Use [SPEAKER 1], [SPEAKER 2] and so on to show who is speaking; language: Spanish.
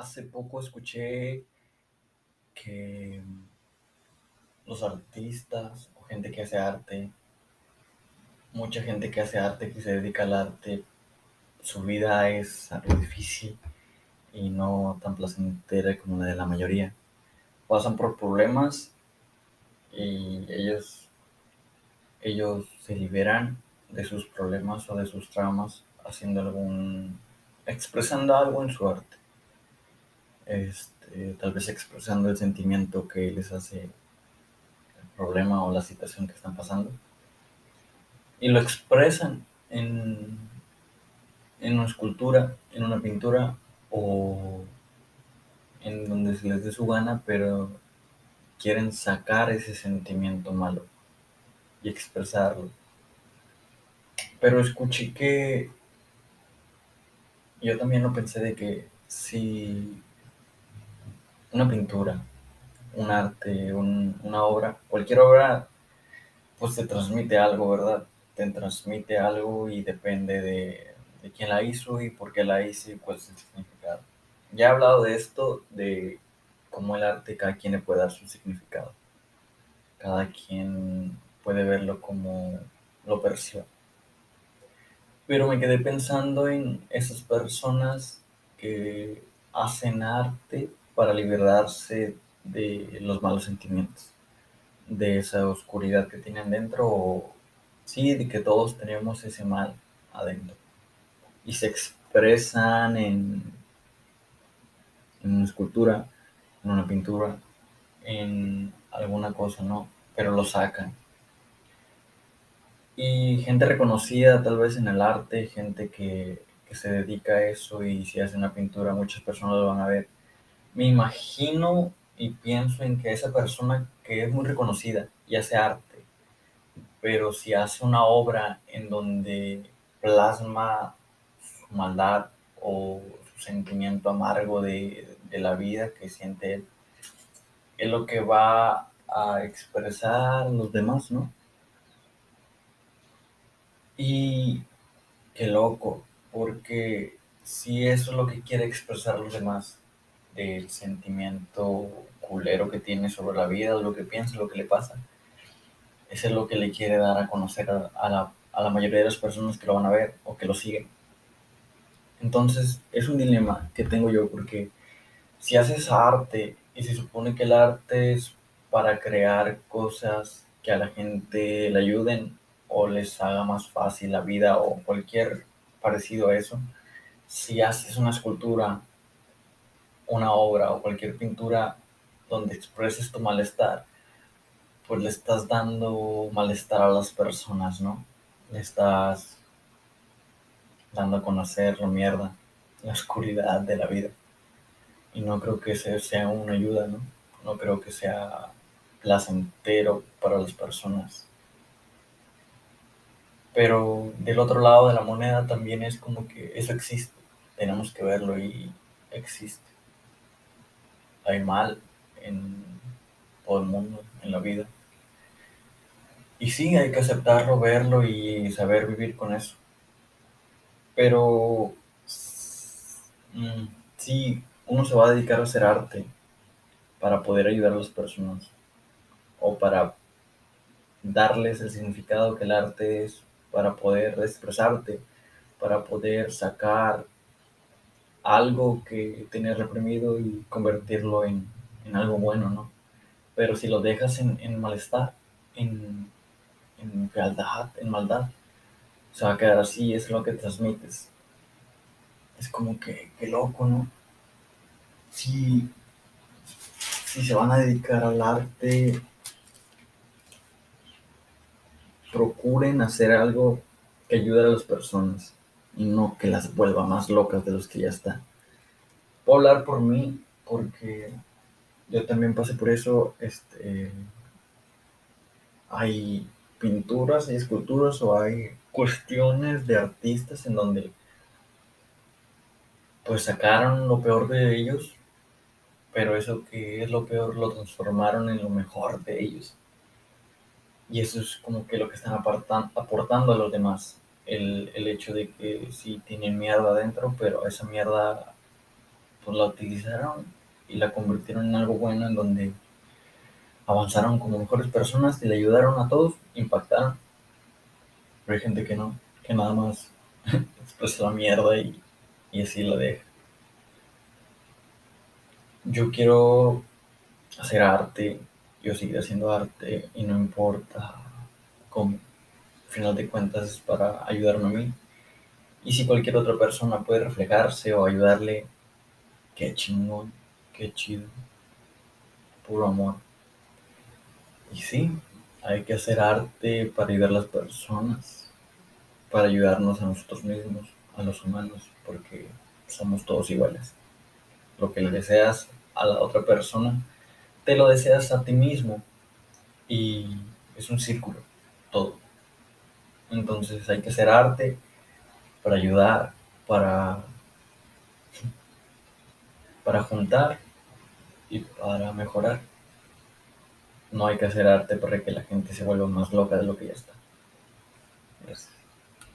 [SPEAKER 1] hace poco escuché que los artistas o gente que hace arte, mucha gente que hace arte, que se dedica al arte, su vida es algo difícil y no tan placentera como la de la mayoría. Pasan por problemas y ellos, ellos se liberan de sus problemas o de sus traumas haciendo algún, expresando algo en su arte. Este, tal vez expresando el sentimiento que les hace el problema o la situación que están pasando. Y lo expresan en, en una escultura, en una pintura o en donde se les dé su gana, pero quieren sacar ese sentimiento malo y expresarlo. Pero escuché que yo también lo pensé de que si una pintura, un arte, una obra, cualquier obra, pues te transmite algo, ¿verdad? Te transmite algo y depende de, de quién la hizo y por qué la hizo y cuál es el significado. Ya he hablado de esto, de cómo el arte cada quien le puede dar su significado. Cada quien puede verlo como lo percibe. Pero me quedé pensando en esas personas que hacen arte para liberarse de los malos sentimientos, de esa oscuridad que tienen dentro, sí, de que todos tenemos ese mal adentro. Y se expresan en, en una escultura, en una pintura, en alguna cosa, ¿no? Pero lo sacan. Y gente reconocida tal vez en el arte, gente que, que se dedica a eso y si hace una pintura muchas personas lo van a ver. Me imagino y pienso en que esa persona que es muy reconocida y hace arte, pero si hace una obra en donde plasma su maldad o su sentimiento amargo de, la vida que siente él, es lo que va a expresar los demás, ¿no? Y qué loco, porque si eso es lo que quiere expresar los demás, del sentimiento culero que tiene sobre la vida, lo que piensa, lo que le pasa, eso es lo que le quiere dar a conocer a, la, a la mayoría de las personas que lo van a ver o que lo siguen. Entonces es un dilema que tengo yo porque si haces arte y se supone que el arte es para crear cosas que a la gente le ayuden o les haga más fácil la vida o cualquier parecido a eso, si haces una escultura, una obra o cualquier pintura donde expreses tu malestar, pues le estás dando malestar a las personas, ¿no? Le estás dando a conocer la mierda, la oscuridad de la vida. Y no creo que eso sea una ayuda, ¿no? No creo que sea placentero para las personas. Pero del otro lado de la moneda también es como que eso existe. Tenemos que verlo y existe. Hay mal en todo el mundo, en la vida. Y sí, hay que aceptarlo, verlo y saber vivir con eso. Pero mm, sí, uno se va a dedicar a hacer arte para poder ayudar a las personas o para darles el significado que el arte es para poder expresarte, para poder sacar algo que tienes reprimido y convertirlo en, en, algo bueno, ¿no? Pero si lo dejas en, en malestar, en, en fealdad, en maldad, se va a quedar así, es lo que transmites. Es como que, qué loco, ¿no? Si, si se van a dedicar al arte, procuren hacer algo que ayude a las personas y no que las vuelva más locas de los que ya están. Puedo hablar por mí porque yo también pasé por eso. Este, hay pinturas, hay esculturas o hay cuestiones de artistas en donde pues sacaron lo peor de ellos, pero eso que es lo peor lo transformaron en lo mejor de ellos. Y eso es como que lo que están aportando a los demás. El, el hecho de que sí tienen mierda adentro, pero esa mierda pues la utilizaron y la convirtieron en algo bueno en donde avanzaron como mejores personas y le ayudaron a todos, impactaron. Pero hay gente que no, que nada más expresa la mierda y, y así la deja. Yo quiero hacer arte, yo seguir haciendo arte y no importa cómo. Al final de cuentas es para ayudarme a mí. Y si cualquier otra persona puede reflejarse o ayudarle, qué chingón, qué chido. Puro amor. Y sí, hay que hacer arte para ayudar a las personas, para ayudarnos a nosotros mismos, a los humanos, porque somos todos iguales. Lo que le deseas a la otra persona, te lo deseas a ti mismo. Y es un círculo, todo. Entonces hay que hacer arte para ayudar, para, para juntar y para mejorar. No hay que hacer arte para que la gente se vuelva más loca de lo que ya está. Gracias.